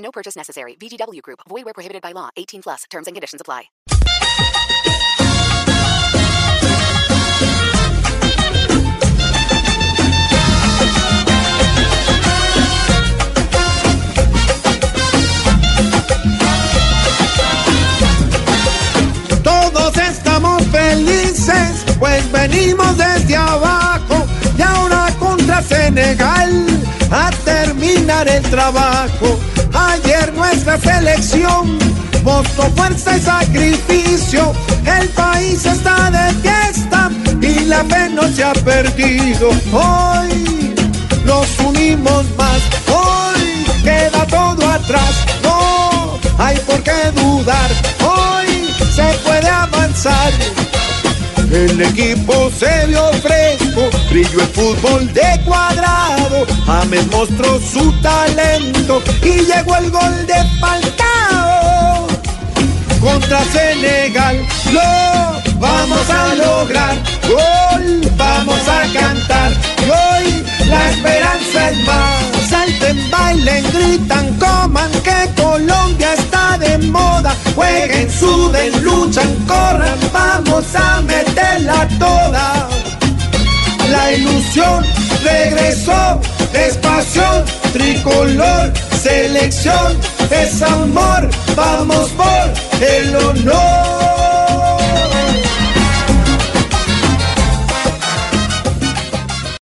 No purchase necessary. VGW Group. Void where prohibited by law. 18 plus. Terms and conditions apply. Todos estamos felices, pues venimos desde abajo y ahora contra Senegal a terminar el trabajo. Ayer nuestra selección mostró fuerza y sacrificio. El país está de fiesta y la fe no se ha perdido. Hoy nos unimos más, hoy queda todo atrás. No hay por qué dudar, hoy se puede avanzar. El equipo se vio fresco, brilló el fútbol de cuadrado. James mostró su talento y llegó el gol de Falcao. Contra Senegal lo vamos a lograr. Gol vamos a cantar hoy la esperanza es más. Salten, bailen, gritan, coman que Colombia está de moda. Jueguen, suden, luchan, corran, vamos a toda. Ilusión regresó, es pasión, tricolor, selección, es amor,